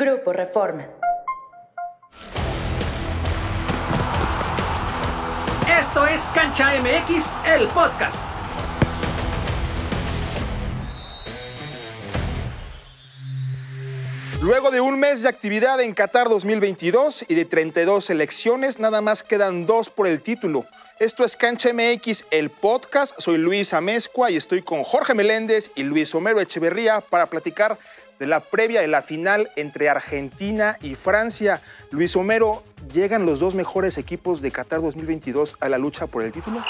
Grupo Reforma. Esto es Cancha MX, el podcast. Luego de un mes de actividad en Qatar 2022 y de 32 selecciones, nada más quedan dos por el título. Esto es Cancha MX, el podcast. Soy Luis Amezcua y estoy con Jorge Meléndez y Luis Homero Echeverría para platicar de la previa de la final entre Argentina y Francia. Luis Homero, ¿llegan los dos mejores equipos de Qatar 2022 a la lucha por el título?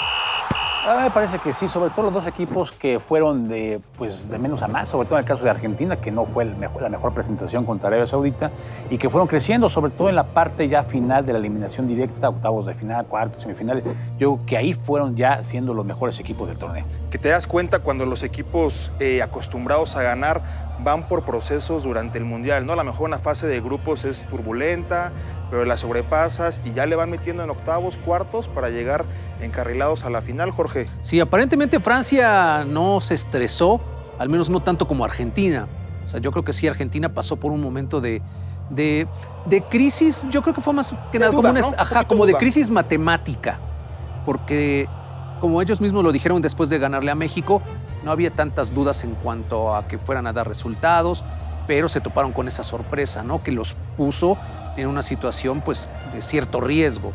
A mí me parece que sí, sobre todo los dos equipos que fueron de, pues, de menos a más, sobre todo en el caso de Argentina, que no fue mejor, la mejor presentación contra Arabia Saudita, y que fueron creciendo, sobre todo en la parte ya final de la eliminación directa, octavos de final, cuartos, semifinales. Yo creo que ahí fueron ya siendo los mejores equipos del torneo. Que te das cuenta cuando los equipos eh, acostumbrados a ganar van por procesos durante el Mundial, ¿no? A lo mejor una fase de grupos es turbulenta, pero la sobrepasas y ya le van metiendo en octavos, cuartos para llegar encarrilados a la final, Jorge. Sí, aparentemente Francia no se estresó, al menos no tanto como Argentina. O sea, yo creo que sí, Argentina pasó por un momento de, de, de crisis, yo creo que fue más que De nada duda, como, una- ajá, como de crisis matemática, porque como ellos mismos lo dijeron después de ganarle a México, no había tantas dudas en cuanto a que fueran a dar resultados, pero se toparon con esa sorpresa, ¿no? Que los puso en una situación, pues, de cierto riesgo.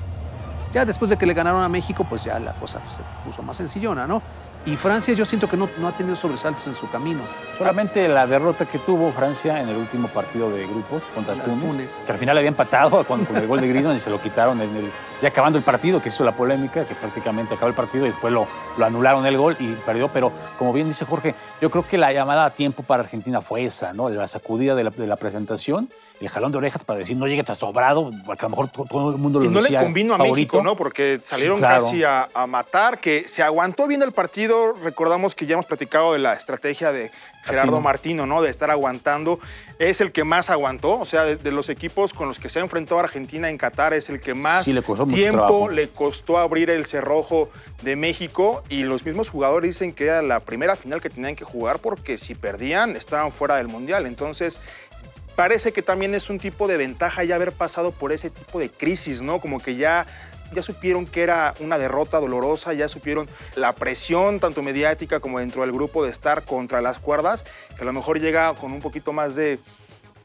Ya después de que le ganaron a México, pues ya la cosa se puso más sencillona, ¿no? Y Francia yo siento que no, no ha tenido sobresaltos en su camino. Solamente la derrota que tuvo Francia en el último partido de grupos contra Contra Túnez, Túnez. que al final había empatado con, con el gol de Griezmann y se lo quitaron en el, ya acabando el partido, que hizo la polémica, que prácticamente acabó el partido y después lo, lo anularon el gol y perdió. Pero como bien dice Jorge, yo creo que la llamada a tiempo para Argentina fue esa, ¿no? La sacudida de la, de la presentación, el jalón de orejas para decir no llegues tan sobrado, porque a lo mejor to- todo el mundo lo Y no le convino a favorito. México, ¿no? Porque salieron claro. casi a, a matar, que se aguantó bien el partido. Recordamos que ya hemos platicado de la estrategia de Gerardo Martino, ¿no? De estar aguantando. Es el que más aguantó, o sea, de, de los equipos con los que se ha enfrentado Argentina en Qatar, es el que más Sí, le costó mucho tiempo le costó abrir el cerrojo de México. Y los mismos jugadores dicen que era la primera final que tenían que jugar porque si perdían estaban fuera del Mundial. Entonces, parece que también es un tipo de ventaja ya haber pasado por ese tipo de crisis, ¿no? Como que ya, ya supieron que era una derrota dolorosa, ya supieron la presión, tanto mediática como dentro del grupo, de estar contra las cuerdas, que a lo mejor llega con un poquito más de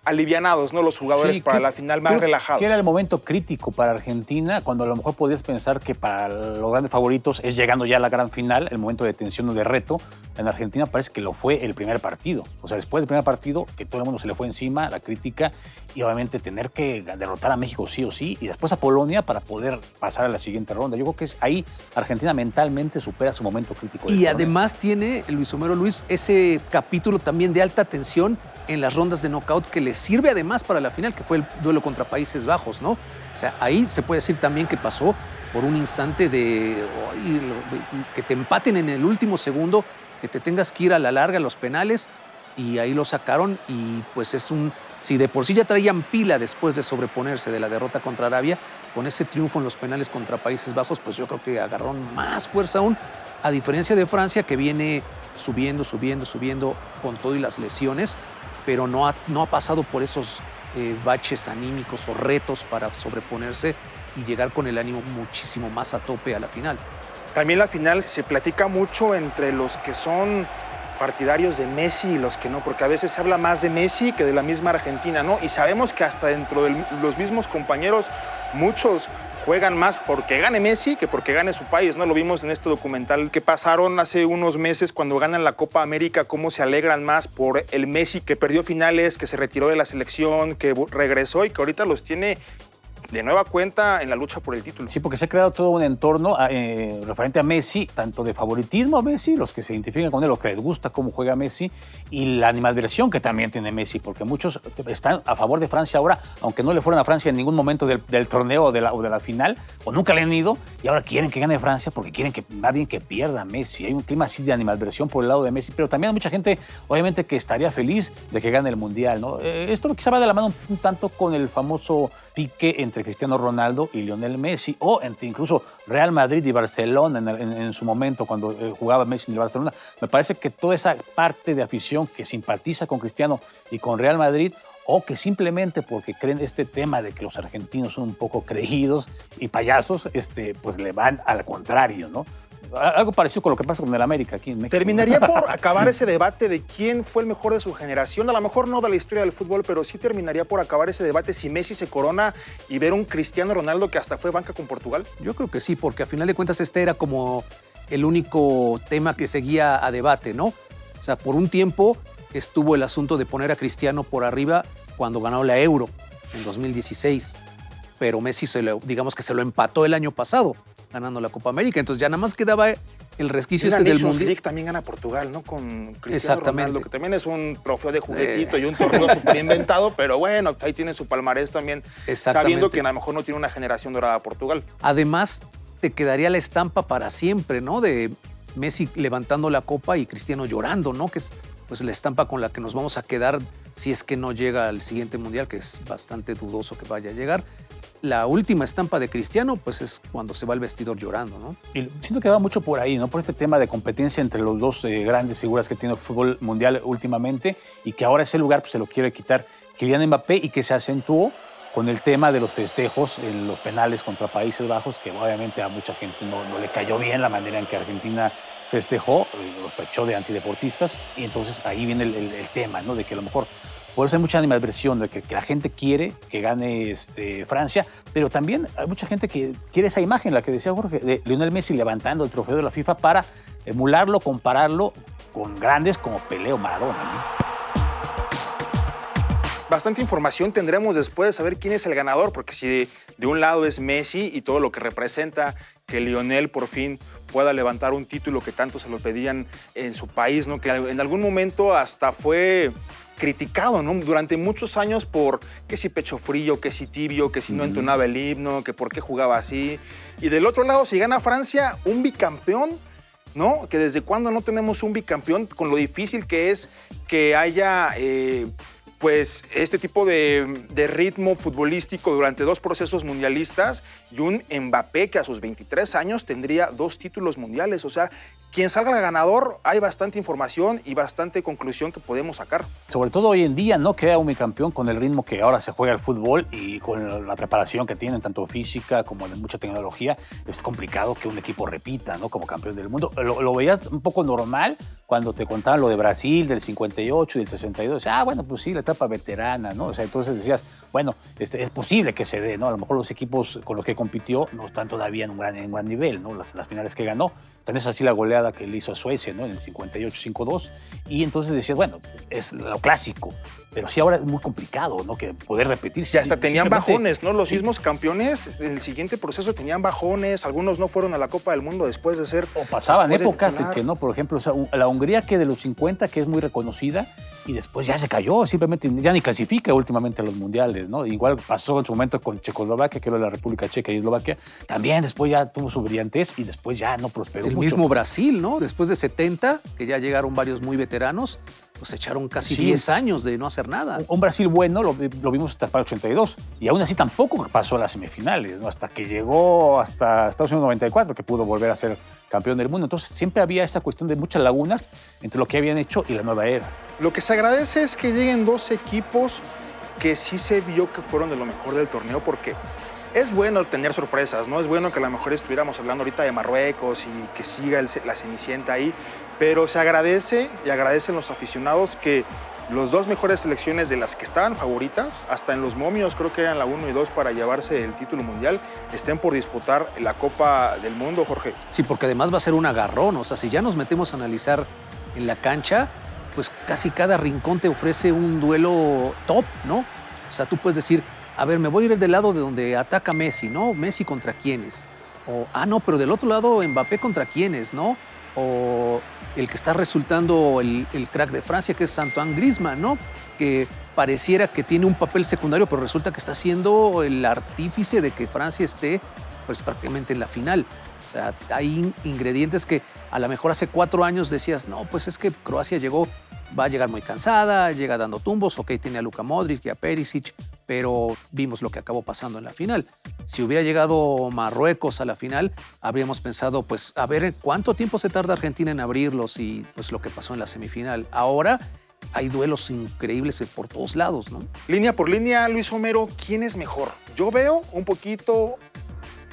alivianados, ¿no? Los jugadores Sí, para que- la final más creo relajados. Que era el momento crítico para Argentina, cuando a lo mejor podías pensar que para los grandes favoritos es llegando ya a la gran final, el momento de tensión o de reto. En Argentina parece que lo fue el primer partido. O sea, después del primer partido, que todo el mundo se le fue encima, la crítica, y obviamente tener que derrotar a México sí o sí, y después a Polonia para poder pasar a la siguiente ronda. Yo creo que es ahí Argentina mentalmente supera su momento crítico. Y torneo. además tiene Luis Homero Luis ese capítulo también de alta tensión en las rondas de knockout que le sirve además para la final, que fue el duelo contra Países Bajos, ¿no? O sea, ahí se puede decir también que pasó por un instante de que te empaten en el último segundo, que te tengas que ir a la larga a los penales y ahí lo sacaron y pues es un si de por sí ya traían pila después de sobreponerse de la derrota contra Arabia, con ese triunfo en los penales contra Países Bajos, pues yo creo que agarraron más fuerza aún, a diferencia de Francia que viene subiendo, subiendo, subiendo con todo y las lesiones, pero no ha, no ha pasado por esos eh, baches anímicos o retos para sobreponerse y llegar con el ánimo muchísimo más a tope a la final. También la final se platica mucho entre los que son partidarios de Messi y los que no, porque a veces se habla más de Messi que de la misma Argentina, ¿no? Y sabemos que hasta dentro de los mismos compañeros, muchos juegan más porque gane Messi que porque gane su país, ¿no? Lo vimos en este documental que pasaron hace unos meses cuando ganan la Copa América, cómo se alegran más por el Messi que perdió finales, que se retiró de la selección, que regresó y que ahorita los tiene de nueva cuenta en la lucha por el título. Sí, porque se ha creado todo un entorno eh, referente a Messi, tanto de favoritismo a Messi, los que se identifican con él, los que les gusta cómo juega Messi, y la animadversión que también tiene Messi, porque muchos están a favor de Francia ahora, aunque no le fueron a Francia en ningún momento del, torneo o de, la, final, o nunca le han ido, y ahora quieren que gane Francia porque quieren que nadie que pierda a Messi. Hay un clima así de animadversión por el lado de Messi, pero también hay mucha gente, obviamente, que estaría feliz de que gane el Mundial. ¿no? Eh, esto quizá va de la mano un tanto con el famoso pique entre Cristiano Ronaldo y Lionel Messi, o entre incluso Real Madrid y Barcelona en, su momento, cuando eh, jugaba Messi en el Barcelona. Me parece que toda esa parte de afición que simpatiza con Cristiano y con Real Madrid, o que simplemente porque creen este tema de que los argentinos son un poco creídos y payasos, este, pues le van al contrario, ¿no? Algo parecido con lo que pasa con el América aquí en México. Terminaría por acabar ese debate de quién fue el mejor de su generación. A lo mejor no de la historia del fútbol, pero sí terminaría por acabar ese debate si Messi se corona y ver un Cristiano Ronaldo que hasta fue banca con Portugal. Yo creo que sí, porque a final de cuentas este era como el único tema que seguía a debate, ¿no? O sea, por un tiempo estuvo el asunto de poner a Cristiano por arriba cuando ganó la Euro en 2016, pero Messi se lo, digamos que se lo empató el año pasado ganando la Copa América, entonces ya nada más quedaba el resquicio este del Mundial. League también gana Portugal, ¿no? Con Cristiano Exactamente. Ronaldo, que también es un trofeo de juguetito y un torneo súper inventado, pero bueno, ahí tiene su palmarés también, sabiendo que a lo mejor no tiene una generación dorada Portugal. Además, te quedaría la estampa para siempre, ¿no? De Messi levantando la copa y Cristiano llorando, ¿no? Que es pues la estampa con la que nos vamos a quedar si es que no llega al siguiente mundial, que es bastante dudoso que vaya a llegar. La última estampa de Cristiano, pues es cuando se va el vestidor llorando, ¿no? Y siento que va mucho por ahí, ¿no? Por este tema de competencia entre los dos eh, grandes figuras que tiene el fútbol mundial últimamente y que ahora ese lugar pues, se lo quiere quitar Kylian Mbappé y que se acentuó con el tema de los festejos en los penales contra Países Bajos, que obviamente a mucha gente no, le cayó bien la manera en que Argentina festejó, eh, los tachó de antideportistas, y entonces ahí viene el, tema, ¿no? De que a lo mejor puede ser mucha animadversión, de que, la gente quiere que gane este, Francia, pero también hay mucha gente que quiere esa imagen, la que decía Jorge, de Lionel Messi levantando el trofeo de la FIFA para emularlo, compararlo con grandes como Peleo Maradona. Bastante información tendremos después de saber quién es el ganador, porque si de un lado es Messi y todo lo que representa que Lionel por fin pueda levantar un título que tanto se lo pedían en su país, ¿no? que en algún momento hasta fue criticado ¿no? durante muchos años por que si pecho frío, que si tibio, que si no entonaba el himno, que por qué jugaba así. Y del otro lado, si gana Francia, un bicampeón, ¿no? Que desde cuándo no tenemos un bicampeón con lo difícil que es que haya... Eh, pues este tipo de, ritmo futbolístico durante dos procesos mundialistas y un Mbappé que a sus 23 años tendría dos títulos mundiales. O sea, quien salga ganador, hay bastante información y bastante conclusión que podemos sacar. Sobre todo hoy en día, ¿no? Queda un campeón con el ritmo que ahora se juega el fútbol y con la preparación que tienen, tanto física como de mucha tecnología, es complicado que un equipo repita, ¿no? Como campeón del mundo. Lo, veías un poco normal cuando te contaban lo de Brasil, del 58 y del 62. Ah, bueno, pues sí, la etapa veterana, ¿no? O sea, entonces decías, bueno, este, es posible que se dé, ¿no? A lo mejor los equipos con los que compitió no están todavía en un gran, en gran nivel, ¿no? Las, las finales que ganó. Tenés así la goleada que le hizo a Suecia, ¿no? En el 58-5-2. Y entonces decías, bueno, es lo clásico. Pero sí ahora es muy complicado, ¿no? Que poder repetirse. Y hasta tenían bajones, ¿no? Los mismos campeones en el siguiente proceso tenían bajones, algunos no fueron a la Copa del Mundo después de ser... O pasaban épocas en que no, por ejemplo, la Hungría que de los 50, que es muy reconocida, y después ya se cayó, simplemente ya ni clasifica últimamente a los mundiales, ¿no? Igual pasó en su momento con Checoslovaquia, que era la República Checa y Eslovaquia, también después ya tuvo su brillantez y después ya no prosperó. el mismo Brasil, ¿no? Después de 70, que ya llegaron varios muy veteranos, pues echaron casi 10 años de no hacer nada. Un Brasil bueno lo, vimos hasta el 82 y aún así tampoco pasó a las semifinales, ¿no? hasta que llegó hasta Estados Unidos 94 que pudo volver a ser campeón del mundo. Entonces siempre había esta cuestión de muchas lagunas entre lo que habían hecho y la nueva era. Lo que se agradece es que lleguen dos equipos que sí se vio que fueron de lo mejor del torneo porque es bueno tener sorpresas, ¿no? Es bueno que a lo mejor estuviéramos hablando ahorita de Marruecos y que siga la Cenicienta ahí, pero se agradece y agradecen los aficionados que los dos mejores selecciones de las que estaban favoritas, hasta en los momios creo que eran la 1 y 2 para llevarse el título mundial, estén por disputar la Copa del Mundo, Jorge. Sí, porque además va a ser un agarrón, o sea, si ya nos metemos a analizar en la cancha, pues casi cada rincón te ofrece un duelo top, ¿no? O sea, tú puedes decir, a ver, me voy a ir del lado de donde ataca Messi, ¿no? Messi contra quiénes. O, ah, no, pero del otro lado Mbappé contra quiénes, ¿no? O el que está resultando el, crack de Francia, que es Antoine Griezmann, ¿no? Que pareciera que tiene un papel secundario, pero resulta que está siendo el artífice de que Francia esté pues prácticamente en la final. O sea, hay ingredientes que a lo mejor hace cuatro años decías, no, pues es que Croacia llegó, va a llegar muy cansada, llega dando tumbos, ok, tiene a Luka Modric y a Perisic, pero vimos lo que acabó pasando en la final. Si hubiera llegado Marruecos a la final, habríamos pensado, pues, a ver cuánto tiempo se tarda Argentina en abrirlos y pues lo que pasó en la semifinal. Ahora hay duelos increíbles por todos lados, ¿no? Línea por línea, Luis Homero, ¿quién es mejor? Yo veo un poquito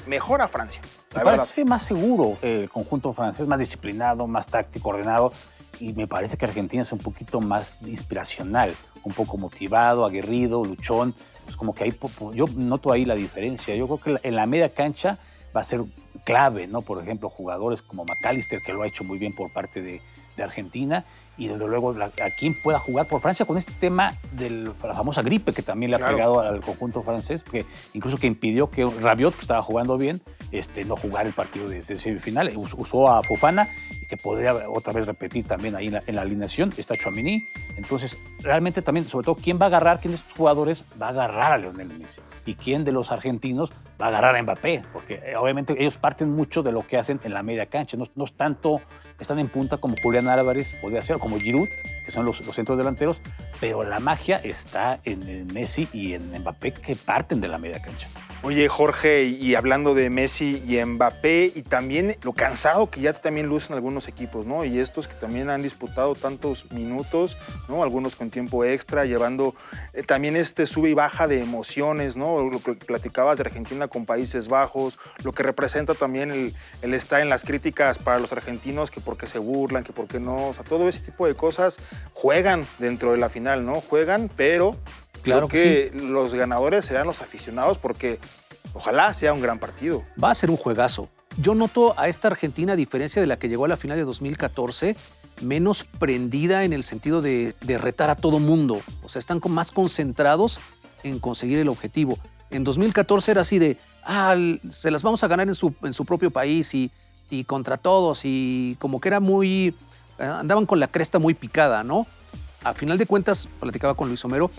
mejor a Francia. Me parece más seguro el conjunto francés, más disciplinado, más táctico, ordenado. Y me parece que Argentina es un poquito más inspiracional, un poco motivado, aguerrido, luchón. Es como que ahí, yo noto ahí la diferencia. Yo creo que en la media cancha va a ser clave, ¿no? Por ejemplo, jugadores como McAllister, que lo ha hecho muy bien por parte de, de Argentina y desde luego a quien pueda jugar por Francia con este tema de la famosa gripe que también le ha pegado al conjunto francés, porque incluso que impidió que Rabiot, que estaba jugando bien, este, no jugara el partido de, semifinal. Usó a Fofana que podría otra vez repetir también ahí en la, alineación. Está Chouamini. Entonces, realmente también, sobre todo, ¿quién va a agarrar? ¿Quién de estos jugadores va a agarrar a Leonel Messi? ¿Y quién de los argentinos agarrar a Mbappé? Porque eh, obviamente ellos parten mucho de lo que hacen en la media cancha. No, no es tanto, están en punta como Julián Álvarez podría ser, como Giroud, que son los, centros delanteros, pero la magia está en Messi y en Mbappé que parten de la media cancha. Oye, Jorge, y hablando de Messi y Mbappé, y también lo cansado que ya también lucen algunos equipos, ¿no? Y estos que también han disputado tantos minutos, ¿no? Algunos con tiempo extra, llevando eh, también este sube y baja de emociones, ¿no? Lo que platicabas de Argentina con Países Bajos, lo que representa también el, el estar en las críticas para los argentinos, que por qué se burlan, que por qué no, o sea, todo ese tipo de cosas juegan dentro de la final, ¿no? Juegan, pero Claro que, los ganadores serán los aficionados porque ojalá sea un gran partido. Va a ser un juegazo. Yo noto a esta Argentina, a diferencia de la que llegó a la final de 2014, menos prendida en el sentido de, retar a todo mundo. O sea, están más concentrados en conseguir el objetivo. En 2014 era así de, ah, se las vamos a ganar en su, propio país y, y contra todos y como que era muy, eh, andaban con la cresta muy picada, ¿no? A final de cuentas, platicaba con Luis Homero,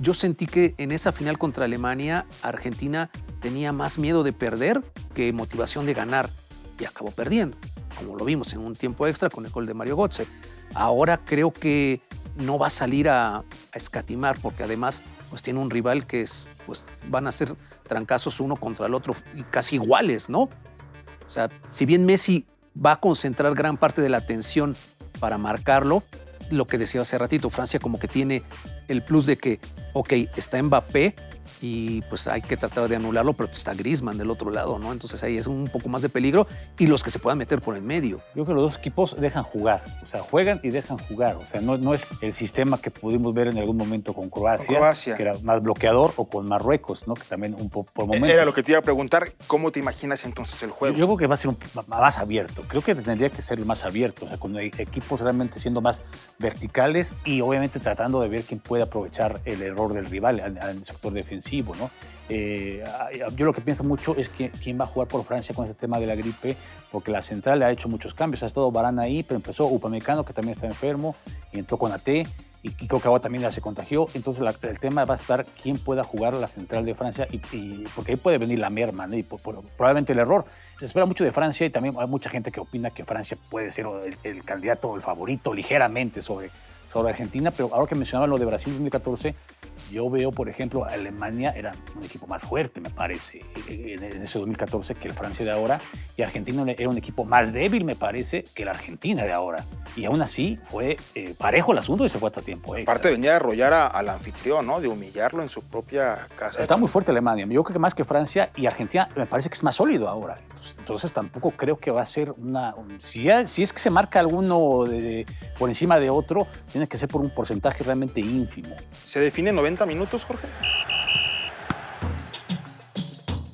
yo sentí que en esa final contra Alemania, Argentina tenía más miedo de perder que motivación de ganar y acabó perdiendo, como lo vimos en un tiempo extra con el gol de Mario Götze. Ahora creo que no va a salir a, escatimar porque además pues tiene un rival que es, pues van a ser trancazos uno contra el otro y casi iguales, ¿no? O sea, si bien Messi va a concentrar gran parte de la atención para marcarlo, lo que decía hace ratito, Francia como que tiene el plus de que, ok, está Mbappé, y pues hay que tratar de anularlo, pero está Grisman del otro lado, ¿no? Entonces ahí es un poco más de peligro y los que se puedan meter por el medio. Yo creo que los dos equipos dejan jugar, o sea, juegan y dejan jugar, o sea, no, no es el sistema que pudimos ver en algún momento con Croacia, que era más bloqueador, o con Marruecos, ¿no? Que también un poco por momento. Era lo que te iba a preguntar, ¿cómo te imaginas entonces el juego? Yo, creo que va a ser un, más abierto, creo que tendría que ser más abierto, o sea, con equipos realmente siendo más verticales y obviamente tratando de ver quién puede aprovechar el error del rival en el sector defensivo, ¿no? Eh, yo lo que pienso mucho es que, quién va a jugar por Francia con ese tema de la gripe, porque la central ha hecho muchos cambios. Ha estado Barán ahí, pero empezó Upamecano, que también está enfermo, y entró con AT, y, que ahora también ya se contagió. Entonces el tema va a estar quién pueda jugar la central de Francia, y, porque ahí puede venir la merma, probablemente el error. Se espera mucho de Francia y también hay mucha gente que opina que Francia puede ser el, el candidato, el favorito ligeramente sobre, sobre Argentina, pero ahora que mencionaba lo de Brasil 2014, yo veo, por ejemplo, Alemania era un equipo más fuerte, me parece, en ese 2014 que el Francia de ahora, y Argentina era un equipo más débil, me parece, que la Argentina de ahora. Y aún así fue eh, parejo el asunto y se fue hasta tiempo. Aparte venía de arrollar al anfitrión, ¿no? De humillarlo en su propia casa. Está muy fuerte Alemania. Yo creo que más que Francia y Argentina me parece que es más sólido ahora. Entonces, tampoco creo que va a ser una... si, si, es que se marca alguno de, por encima de otro, tiene que ser por un porcentaje realmente ínfimo. ¿Se define 90 minutos, Jorge?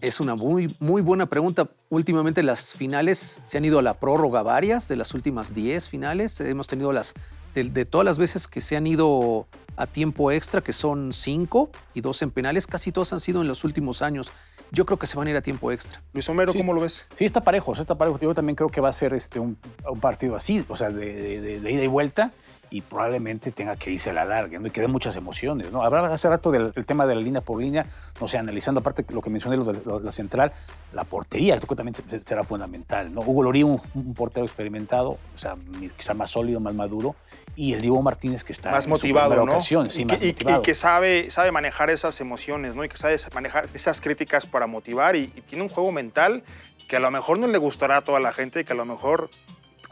Es una muy, muy buena pregunta. Últimamente las finales se han ido a la prórroga varias, de las últimas 10 finales. Hemos tenido las, de, todas las veces que se han ido a tiempo extra, que son 5 y 2 en penales, casi todas han sido en los últimos años. Yo creo que se van a ir a tiempo extra. Luis Homero, ¿cómo lo ves? Sí, está parejo, está parejo. Yo también creo que va a ser este, un, partido así, o sea, de ida y vuelta y probablemente tenga que irse a la larga, ¿no? Y que dé muchas emociones, ¿no? Hablaba hace rato del, tema de la línea por línea, no sé, analizando aparte lo que mencioné, lo de, la central, la portería, creo que también será fundamental, ¿no? Hugo Lorí, un, portero experimentado, o sea, quizá más sólido, más maduro, y el Diego Martínez que está más motivado, ¿no? sí, y, más que, motivado. y, que, sabe, sabe manejar esas emociones, ¿no? Y que sabe manejar esas críticas para motivar y, y tiene un juego mental que a lo mejor no le gustará a toda la gente y que a lo mejor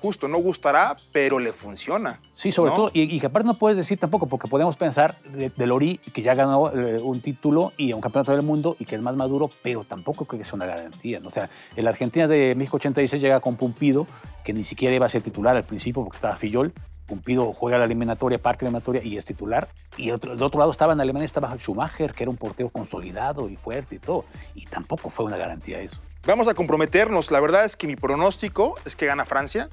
justo, no gustará, pero le funciona. Sí, sobre ¿no? todo, y, que aparte no puedes decir tampoco, porque podemos pensar de, de Lori, que ya ganó eh, un título y un campeonato del mundo y que es más maduro, pero tampoco creo que sea una garantía. ¿no? O sea, el Argentina de México 86 llega con Pumpido, que ni siquiera iba a ser titular al principio porque estaba Fillol. Pumpido juega la eliminatoria, parte de la eliminatoria y es titular. Y otro, del otro lado estaba en Alemania, estaba Schumacher, que era un portero consolidado y fuerte y todo. Y tampoco fue una garantía eso. Vamos a comprometernos. La verdad es que mi pronóstico es que gana Francia.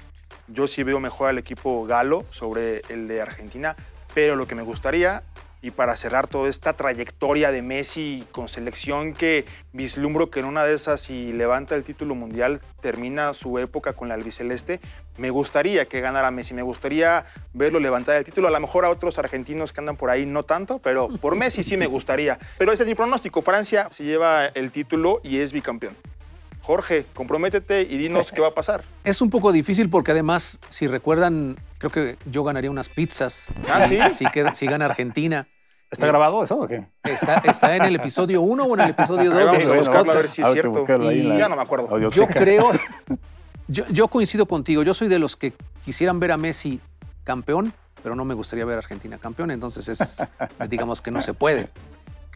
Yo sí veo mejor al equipo galo sobre el de Argentina, pero lo que me gustaría, y para cerrar toda esta trayectoria de Messi con selección que vislumbro que en una de esas, si levanta el título mundial, termina su época con la albiceleste, me gustaría que ganara Messi, me gustaría verlo levantar el título. A lo mejor a otros argentinos que andan por ahí no tanto, pero por Messi sí me gustaría. Pero ese es mi pronóstico. Francia se lleva el título y es bicampeón. Jorge, comprométete y dinos qué va a pasar. Es un poco difícil porque además, si recuerdan, creo que yo ganaría unas pizzas. Ah, ¿sí? Si, gana Argentina. ¿Está grabado eso o qué? Está, está en el episodio 1 o en el episodio 2 Ahí de vamos a ver si es cierto. Y ya no me acuerdo. Yo creo, yo, yo coincido contigo, yo soy de los que quisieran ver a Messi campeón, pero no me gustaría ver a Argentina campeón, entonces es, digamos que no se puede.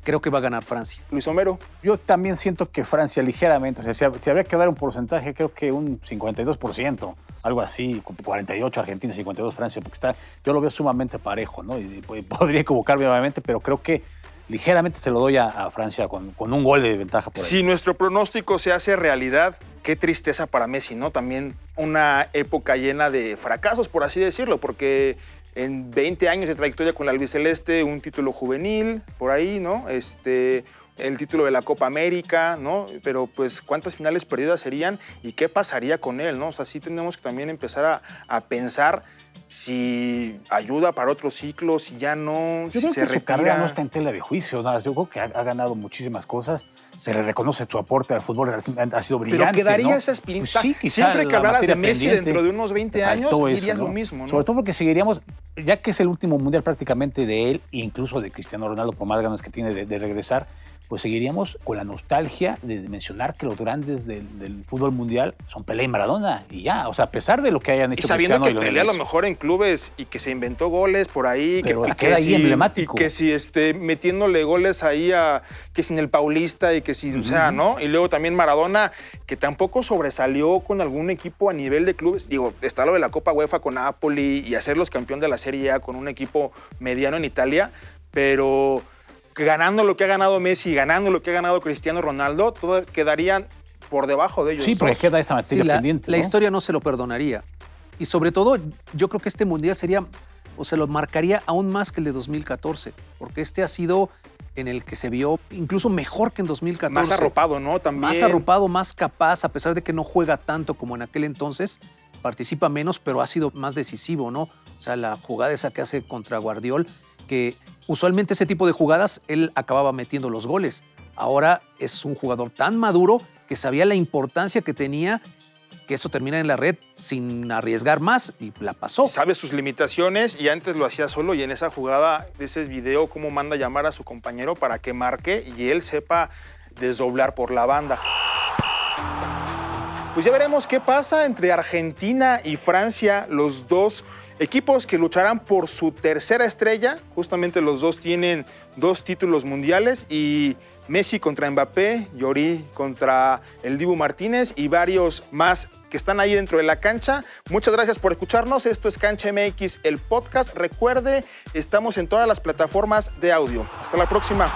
Creo que va a ganar Francia. Luis Homero, Yo también siento que Francia ligeramente, o sea, si, si habría que dar un porcentaje, creo que un 52%, algo así, 48 Argentina, 52 Francia, porque está, yo lo veo sumamente parejo, ¿no? Y, podría equivocarme obviamente, pero creo que ligeramente se lo doy a, a Francia con, con un gol de ventaja por ahí. si nuestro pronóstico se hace realidad, qué tristeza para Messi, ¿no? También una época llena de fracasos, por así decirlo, porque en 20 años de trayectoria con la albiceleste, un título juvenil, por ahí, ¿no? Este, el título de la Copa América, ¿no? Pero pues cuántas finales perdidas serían y qué pasaría con él, ¿no? O sea, sí tenemos que también empezar a, a pensar si ayuda para otros ciclos, si ya no, Yo si creo se que su retira. carrera no está en tela de juicio. ¿no? Yo creo que ha, ha ganado muchísimas cosas. Se le reconoce su aporte al fútbol, ha sido Pero brillante. quedaría ¿no? esa espinita. Pues sí, Siempre que la hablaras de Messi dentro de unos 20 le años, eso, dirías ¿no? lo mismo, ¿no? Sobre todo porque seguiríamos, ya que es el último mundial prácticamente de él, incluso de Cristiano Ronaldo, por más ganas que tiene de, de regresar, pues seguiríamos con la nostalgia de mencionar que los grandes del, del fútbol mundial son Pelé y Maradona. Y ya, o sea, a pesar de lo que hayan Y hecho sabiendo Cristiano que y Pelé a lo mejor en clubes y que se inventó goles por ahí, que, y queda que ahí emblemático. Y que si este, metiéndole goles ahí a que sin el Paulista y que si, o sea, ¿no? Y luego también Maradona, que tampoco sobresalió con algún equipo a nivel de clubes. Digo, está lo de la Copa UEFA con Napoli y hacerlos campeón de la Serie A con un equipo mediano en Italia, pero ganando lo que ha ganado Messi, ganando lo que ha ganado Cristiano Ronaldo, todo quedarían por debajo de ellos. Sí, porque queda esa Sí, materia la, pendiente. la ¿no? historia no se lo perdonaría. Y sobre todo, yo creo que este mundial sería, o se lo marcaría aún más que el de 2014, porque este ha sido en el que se vio incluso mejor que en 2014. Más arropado, ¿no? También. Más arropado, más capaz, a pesar de que no juega tanto como en aquel entonces, participa menos, pero ha sido más decisivo, ¿no? O sea, la jugada esa que hace contra Guardiol, que usualmente ese tipo de jugadas él acababa metiendo los goles. Ahora es un jugador tan maduro que sabía la importancia que tenía que eso termina en la red sin arriesgar más y la pasó. sabe sus limitaciones y antes lo hacía solo y en esa jugada, de ese video, cómo manda llamar a su compañero para que marque y él sepa desdoblar por la banda. Pues ya veremos qué pasa entre Argentina y Francia, los dos equipos que lucharán por su tercera estrella. Justamente los dos tienen dos títulos mundiales y Messi contra Mbappé, Llorí contra el Dibu Martínez y varios más que están ahí dentro de la cancha. Muchas gracias por escucharnos. Esto es Cancha MX, el podcast. Recuerde, estamos en todas las plataformas de audio. Hasta la próxima.